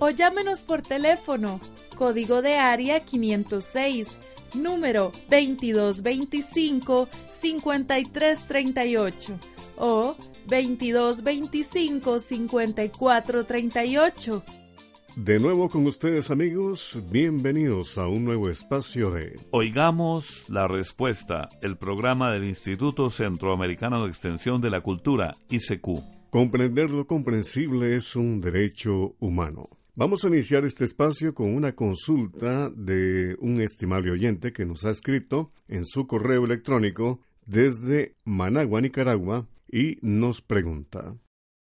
O llámenos por teléfono, código de área 506, número 2225-5338 o 2225-5438. De nuevo con ustedes amigos, bienvenidos a un nuevo espacio de Oigamos la Respuesta, el programa del Instituto Centroamericano de Extensión de la Cultura, ICQ. Comprender lo comprensible es un derecho humano. Vamos a iniciar este espacio con una consulta de un estimable oyente que nos ha escrito en su correo electrónico desde Managua, Nicaragua, y nos pregunta.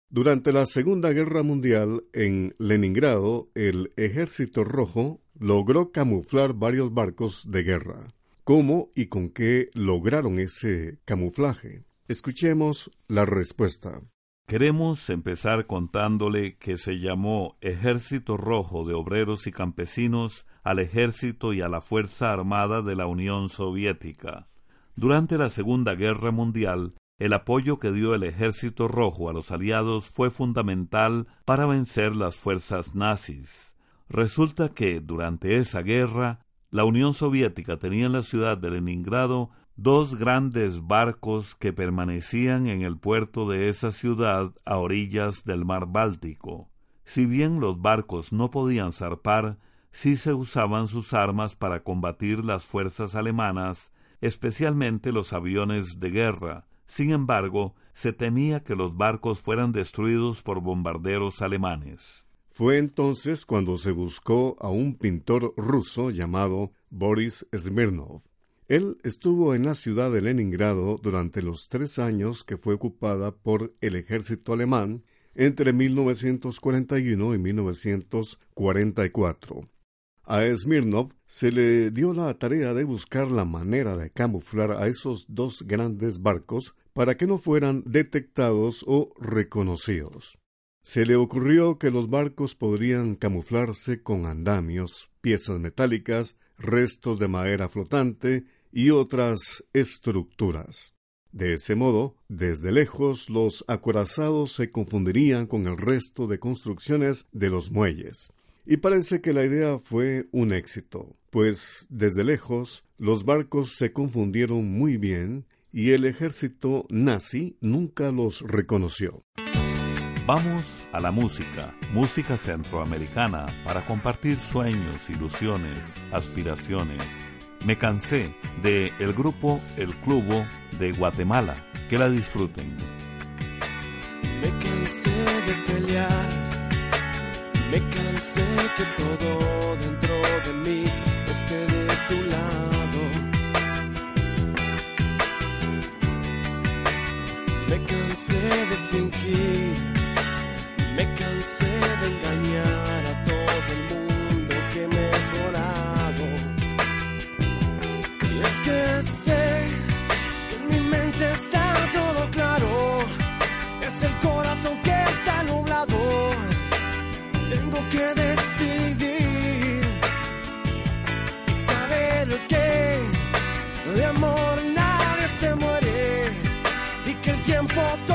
Durante la Segunda Guerra Mundial, en Leningrado, el Ejército Rojo logró camuflar varios barcos de guerra. ¿Cómo y con qué lograron ese camuflaje? Escuchemos la respuesta. Queremos empezar contándole que se llamó Ejército Rojo de Obreros y Campesinos al Ejército y a la Fuerza Armada de la Unión Soviética. Durante la Segunda Guerra Mundial, el apoyo que dio el Ejército Rojo a los aliados fue fundamental para vencer las fuerzas nazis. Resulta que, durante esa guerra, la Unión Soviética tenía en la ciudad de Leningrado dos grandes barcos que permanecían en el puerto de esa ciudad a orillas del mar Báltico. Si bien los barcos no podían zarpar, sí se usaban sus armas para combatir las fuerzas alemanas, especialmente los aviones de guerra, sin embargo, se temía que los barcos fueran destruidos por bombarderos alemanes. Fue entonces cuando se buscó a un pintor ruso llamado Boris Smirnov. Él estuvo en la ciudad de Leningrado durante los tres años que fue ocupada por el ejército alemán entre 1941 y 1944. A Smirnov se le dio la tarea de buscar la manera de camuflar a esos dos grandes barcos para que no fueran detectados o reconocidos. Se le ocurrió que los barcos podrían camuflarse con andamios, piezas metálicas, restos de madera flotante y otras estructuras. De ese modo, desde lejos los acorazados se confundirían con el resto de construcciones de los muelles. Y parece que la idea fue un éxito, pues desde lejos los barcos se confundieron muy bien y el ejército nazi nunca los reconoció. Vamos a la música, música centroamericana, para compartir sueños, ilusiones, aspiraciones. Me cansé de el grupo El Clubo de Guatemala. Que la disfruten. Me cansé de pelear, me cansé que todo dentro de mí esté de tu lado. Me cansé de fingir, for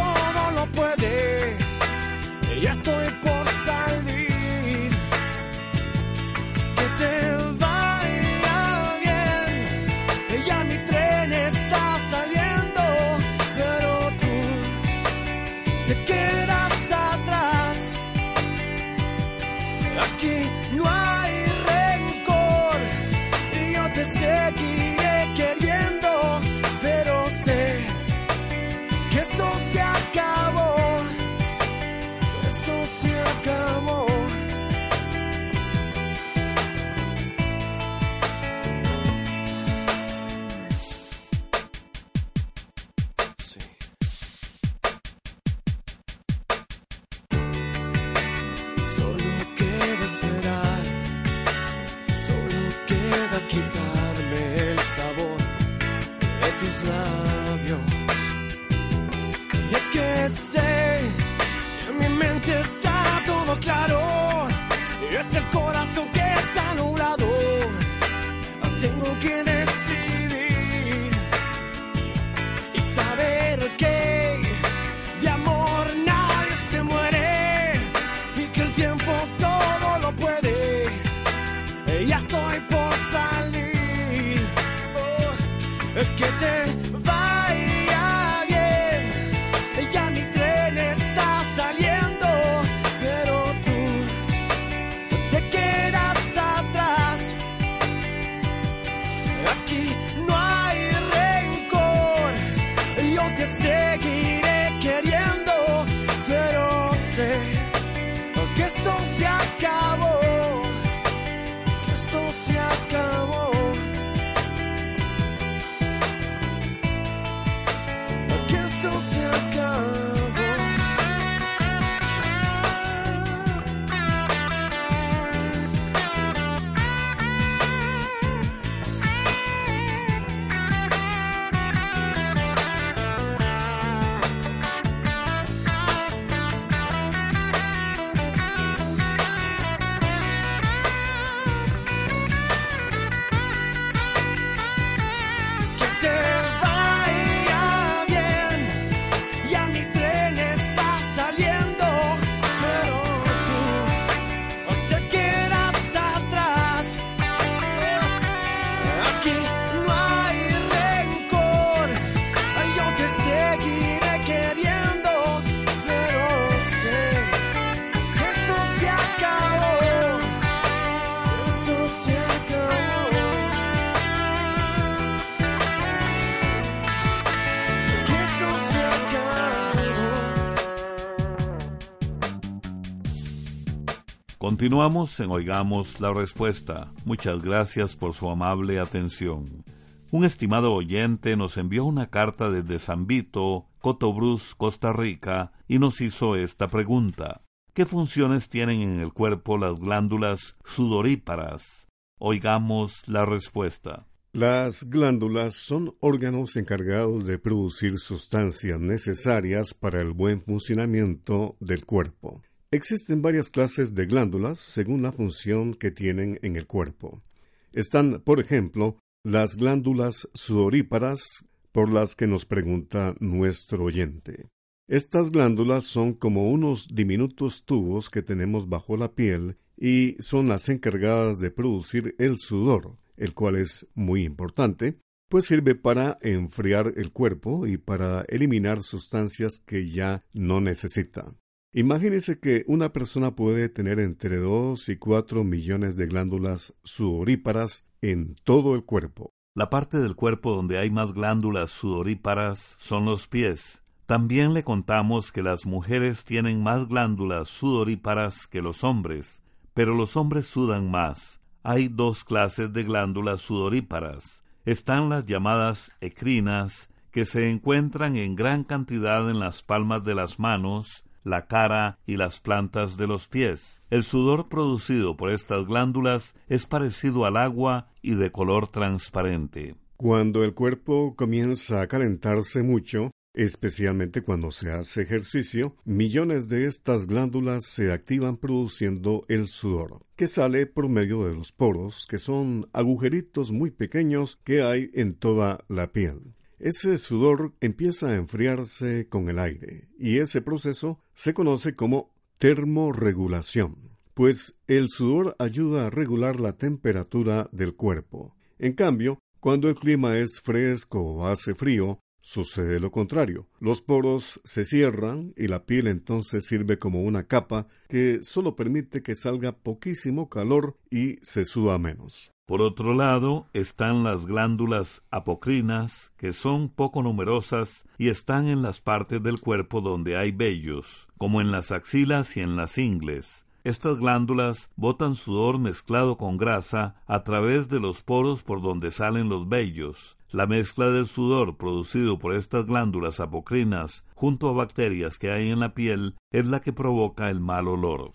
Continuamos en Oigamos la Respuesta. Muchas gracias por su amable atención. Un estimado oyente nos envió una carta desde San Vito, Cotobruz, Costa Rica, y nos hizo esta pregunta. ¿Qué funciones tienen en el cuerpo las glándulas sudoríparas? Oigamos la respuesta. Las glándulas son órganos encargados de producir sustancias necesarias para el buen funcionamiento del cuerpo. Existen varias clases de glándulas según la función que tienen en el cuerpo. Están, por ejemplo, las glándulas sudoríparas por las que nos pregunta nuestro oyente. Estas glándulas son como unos diminutos tubos que tenemos bajo la piel y son las encargadas de producir el sudor, el cual es muy importante, pues sirve para enfriar el cuerpo y para eliminar sustancias que ya no necesita. Imagínese que una persona puede tener entre 2 y 4 millones de glándulas sudoríparas en todo el cuerpo. La parte del cuerpo donde hay más glándulas sudoríparas son los pies. También le contamos que las mujeres tienen más glándulas sudoríparas que los hombres, pero los hombres sudan más. Hay dos clases de glándulas sudoríparas. Están las llamadas ecrinas, que se encuentran en gran cantidad en las palmas de las manos, la cara y las plantas de los pies. El sudor producido por estas glándulas es parecido al agua y de color transparente. Cuando el cuerpo comienza a calentarse mucho, especialmente cuando se hace ejercicio, millones de estas glándulas se activan produciendo el sudor, que sale por medio de los poros, que son agujeritos muy pequeños que hay en toda la piel. Ese sudor empieza a enfriarse con el aire y ese proceso se conoce como termorregulación, pues el sudor ayuda a regular la temperatura del cuerpo. En cambio, cuando el clima es fresco o hace frío, sucede lo contrario. Los poros se cierran y la piel entonces sirve como una capa que solo permite que salga poquísimo calor y se suda menos. Por otro lado, están las glándulas apocrinas, que son poco numerosas y están en las partes del cuerpo donde hay vellos, como en las axilas y en las ingles. Estas glándulas botan sudor mezclado con grasa a través de los poros por donde salen los vellos. La mezcla del sudor producido por estas glándulas apocrinas junto a bacterias que hay en la piel es la que provoca el mal olor.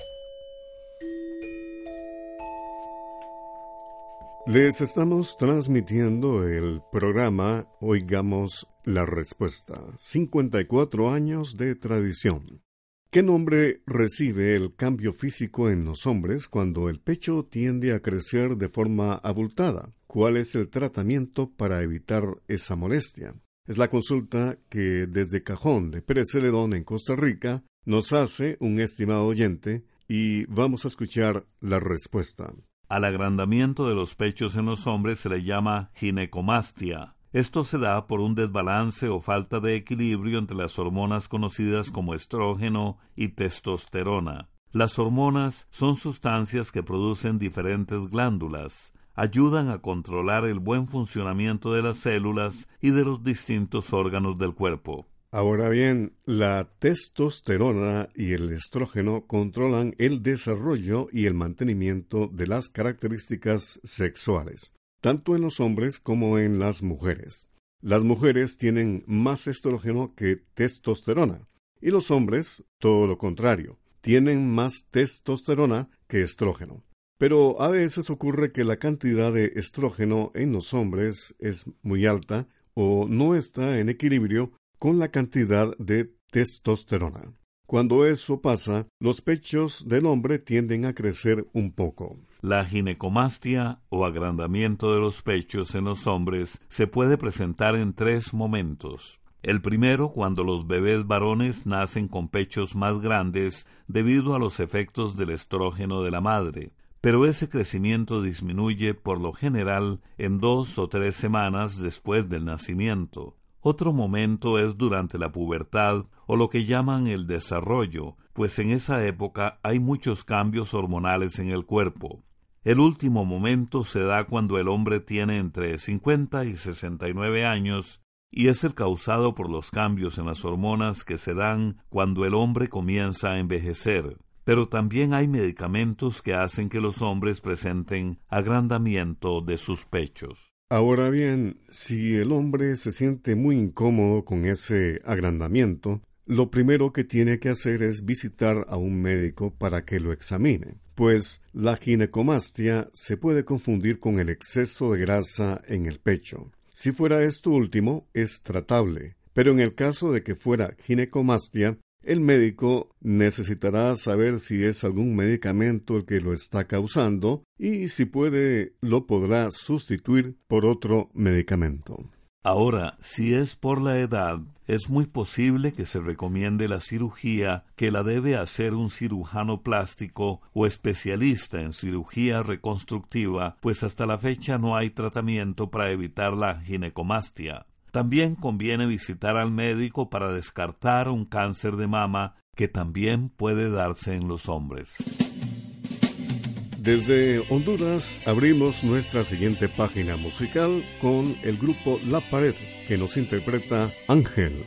Les estamos transmitiendo el programa Oigamos la Respuesta. 54 años de tradición. ¿Qué nombre recibe el cambio físico en los hombres cuando el pecho tiende a crecer de forma abultada? ¿Cuál es el tratamiento para evitar esa molestia? Es la consulta que desde Cajón de Pérez Celedón en Costa Rica nos hace un estimado oyente y vamos a escuchar la respuesta. Al agrandamiento de los pechos en los hombres se le llama ginecomastia. Esto se da por un desbalance o falta de equilibrio entre las hormonas conocidas como estrógeno y testosterona. Las hormonas son sustancias que producen diferentes glándulas, ayudan a controlar el buen funcionamiento de las células y de los distintos órganos del cuerpo. Ahora bien, la testosterona y el estrógeno controlan el desarrollo y el mantenimiento de las características sexuales, tanto en los hombres como en las mujeres. Las mujeres tienen más estrógeno que testosterona, y los hombres, todo lo contrario, tienen más testosterona que estrógeno. Pero a veces ocurre que la cantidad de estrógeno en los hombres es muy alta o no está en equilibrio con la cantidad de testosterona. Cuando eso pasa, los pechos del hombre tienden a crecer un poco. La ginecomastia o agrandamiento de los pechos en los hombres se puede presentar en tres momentos. El primero cuando los bebés varones nacen con pechos más grandes debido a los efectos del estrógeno de la madre, pero ese crecimiento disminuye por lo general en dos o tres semanas después del nacimiento. Otro momento es durante la pubertad o lo que llaman el desarrollo, pues en esa época hay muchos cambios hormonales en el cuerpo. El último momento se da cuando el hombre tiene entre 50 y 69 años y es el causado por los cambios en las hormonas que se dan cuando el hombre comienza a envejecer. Pero también hay medicamentos que hacen que los hombres presenten agrandamiento de sus pechos. Ahora bien, si el hombre se siente muy incómodo con ese agrandamiento, lo primero que tiene que hacer es visitar a un médico para que lo examine, pues la ginecomastia se puede confundir con el exceso de grasa en el pecho. Si fuera esto último, es tratable, pero en el caso de que fuera ginecomastia, el médico necesitará saber si es algún medicamento el que lo está causando y si puede lo podrá sustituir por otro medicamento. Ahora, si es por la edad, es muy posible que se recomiende la cirugía que la debe hacer un cirujano plástico o especialista en cirugía reconstructiva, pues hasta la fecha no hay tratamiento para evitar la ginecomastia. También conviene visitar al médico para descartar un cáncer de mama que también puede darse en los hombres. Desde Honduras abrimos nuestra siguiente página musical con el grupo La Pared que nos interpreta Ángel.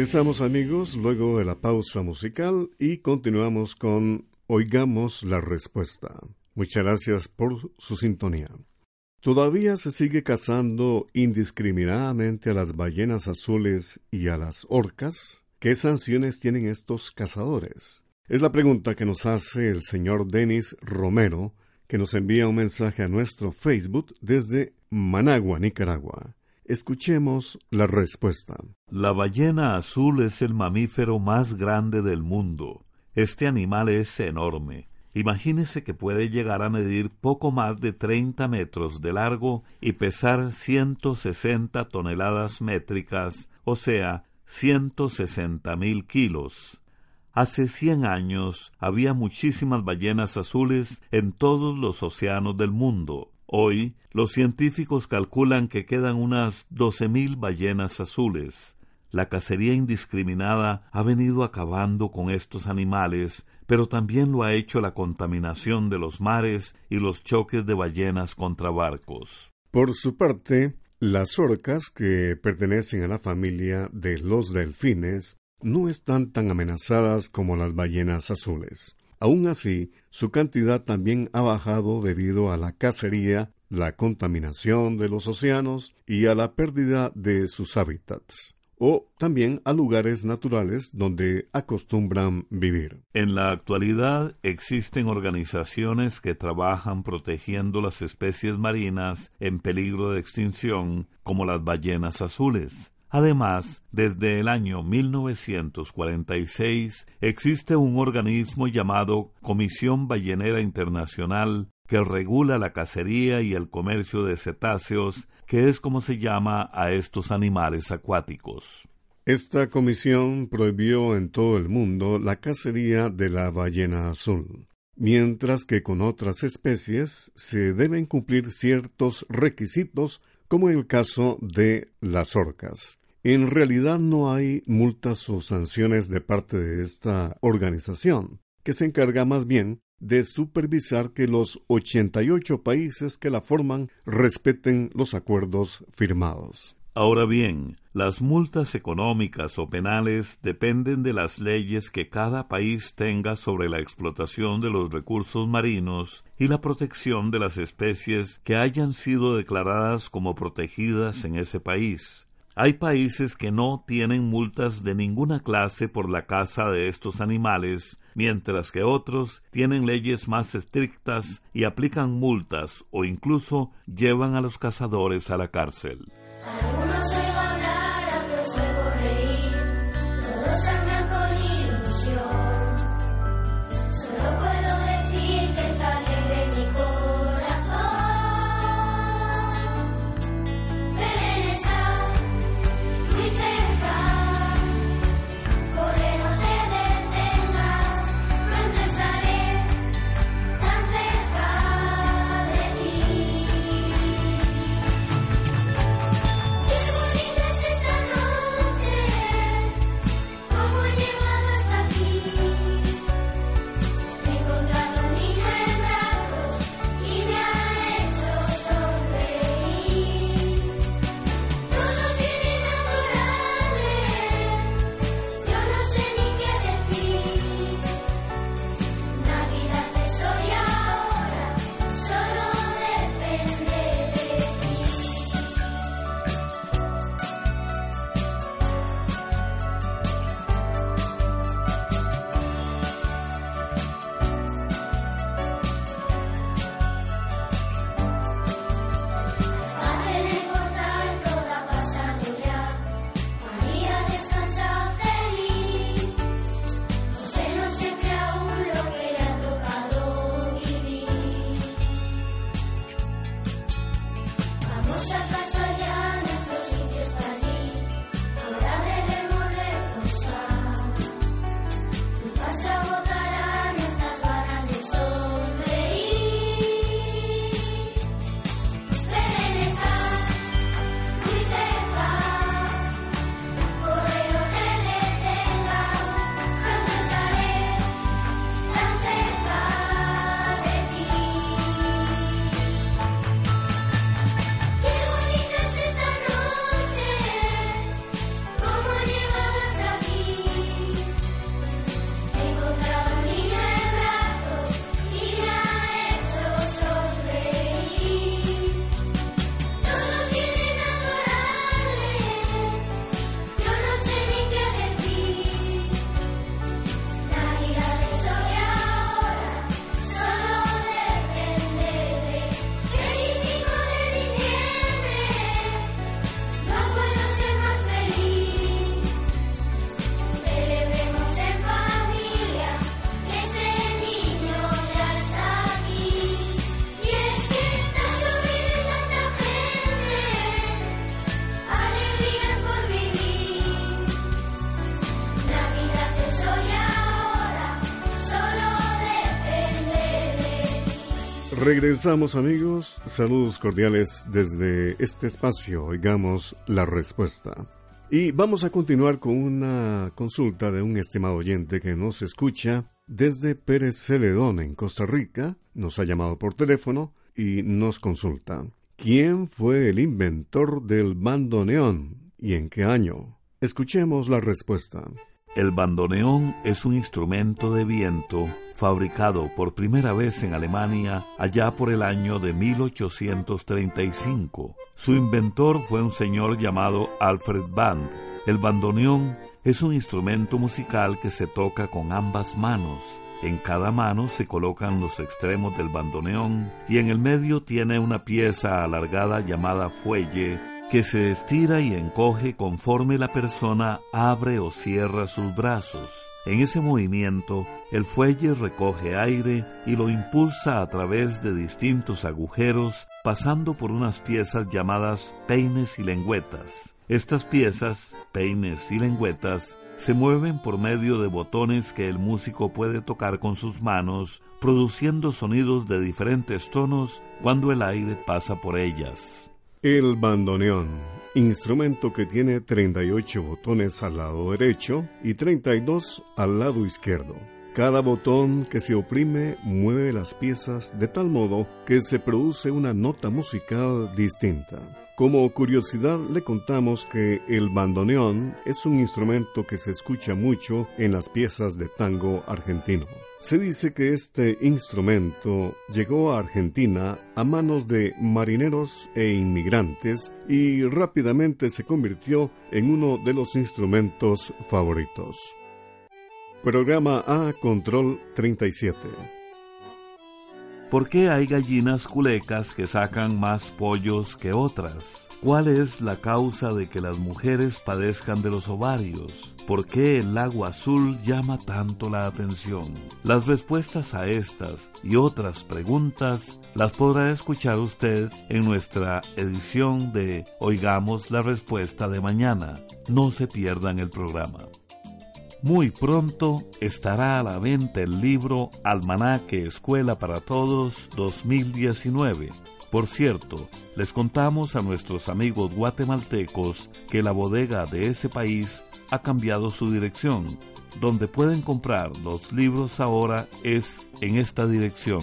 Regresamos amigos luego de la pausa musical y continuamos con Oigamos la Respuesta. Muchas gracias por su sintonía. Todavía se sigue cazando indiscriminadamente a las ballenas azules y a las orcas. ¿Qué sanciones tienen estos cazadores? Es la pregunta que nos hace el señor Denis Romero, que nos envía un mensaje a nuestro Facebook desde Managua, Nicaragua. Escuchemos la respuesta. La ballena azul es el mamífero más grande del mundo. Este animal es enorme. Imagínese que puede llegar a medir poco más de 30 metros de largo y pesar 160 toneladas métricas, o sea, 160 mil kilos. Hace 100 años había muchísimas ballenas azules en todos los océanos del mundo. Hoy, los científicos calculan que quedan unas doce mil ballenas azules. La cacería indiscriminada ha venido acabando con estos animales, pero también lo ha hecho la contaminación de los mares y los choques de ballenas contra barcos. Por su parte, las orcas, que pertenecen a la familia de los delfines, no están tan amenazadas como las ballenas azules. Aún así, su cantidad también ha bajado debido a la cacería, la contaminación de los océanos y a la pérdida de sus hábitats o también a lugares naturales donde acostumbran vivir. En la actualidad existen organizaciones que trabajan protegiendo las especies marinas en peligro de extinción, como las ballenas azules. Además, desde el año 1946 existe un organismo llamado Comisión Ballenera Internacional que regula la cacería y el comercio de cetáceos, que es como se llama a estos animales acuáticos. Esta comisión prohibió en todo el mundo la cacería de la ballena azul, mientras que con otras especies se deben cumplir ciertos requisitos, como en el caso de las orcas. En realidad no hay multas o sanciones de parte de esta organización, que se encarga más bien de supervisar que los 88 países que la forman respeten los acuerdos firmados. Ahora bien, las multas económicas o penales dependen de las leyes que cada país tenga sobre la explotación de los recursos marinos y la protección de las especies que hayan sido declaradas como protegidas en ese país. Hay países que no tienen multas de ninguna clase por la caza de estos animales, mientras que otros tienen leyes más estrictas y aplican multas o incluso llevan a los cazadores a la cárcel. Regresamos amigos, saludos cordiales desde este espacio, oigamos la respuesta. Y vamos a continuar con una consulta de un estimado oyente que nos escucha desde Pérez Celedón en Costa Rica, nos ha llamado por teléfono y nos consulta. ¿Quién fue el inventor del bandoneón y en qué año? Escuchemos la respuesta. El bandoneón es un instrumento de viento fabricado por primera vez en Alemania allá por el año de 1835. Su inventor fue un señor llamado Alfred Band. El bandoneón es un instrumento musical que se toca con ambas manos. En cada mano se colocan los extremos del bandoneón y en el medio tiene una pieza alargada llamada fuelle que se estira y encoge conforme la persona abre o cierra sus brazos. En ese movimiento, el fuelle recoge aire y lo impulsa a través de distintos agujeros, pasando por unas piezas llamadas peines y lengüetas. Estas piezas, peines y lengüetas, se mueven por medio de botones que el músico puede tocar con sus manos, produciendo sonidos de diferentes tonos cuando el aire pasa por ellas. El bandoneón, instrumento que tiene 38 botones al lado derecho y 32 al lado izquierdo. Cada botón que se oprime mueve las piezas de tal modo que se produce una nota musical distinta. Como curiosidad le contamos que el bandoneón es un instrumento que se escucha mucho en las piezas de tango argentino. Se dice que este instrumento llegó a Argentina a manos de marineros e inmigrantes y rápidamente se convirtió en uno de los instrumentos favoritos. Programa A Control 37. ¿Por qué hay gallinas culecas que sacan más pollos que otras? ¿Cuál es la causa de que las mujeres padezcan de los ovarios? ¿Por qué el lago azul llama tanto la atención? Las respuestas a estas y otras preguntas las podrá escuchar usted en nuestra edición de Oigamos la Respuesta de mañana. No se pierdan el programa. Muy pronto estará a la venta el libro Almanaque Escuela para Todos 2019. Por cierto, les contamos a nuestros amigos guatemaltecos que la bodega de ese país ha cambiado su dirección. Donde pueden comprar los libros ahora es en esta dirección.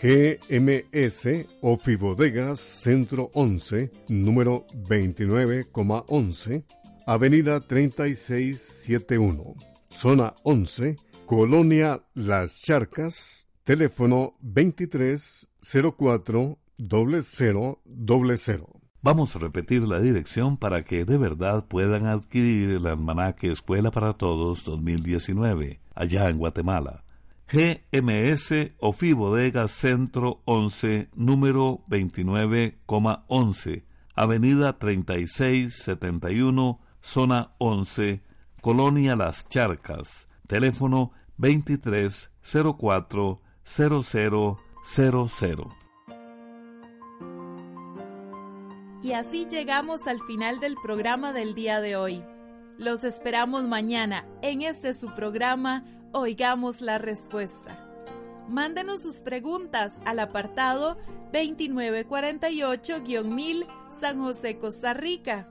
GMS Ofibodegas Centro 11, número 29,11 Avenida 3671, Zona 11, Colonia Las Charcas, teléfono 2304 0000. Vamos a repetir la dirección para que de verdad puedan adquirir el almanaque Escuela para Todos 2019, allá en Guatemala. GMS Ofi Bodega Centro 11, número 29,11, Avenida 3671, Zona 11, Colonia Las Charcas, teléfono 2304 0000. Y así llegamos al final del programa del día de hoy. Los esperamos mañana en este su programa Oigamos la Respuesta. Mándenos sus preguntas al apartado 2948-1000 San José, Costa Rica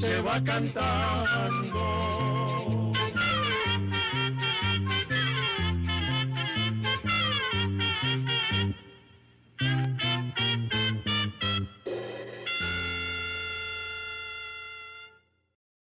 se va cantando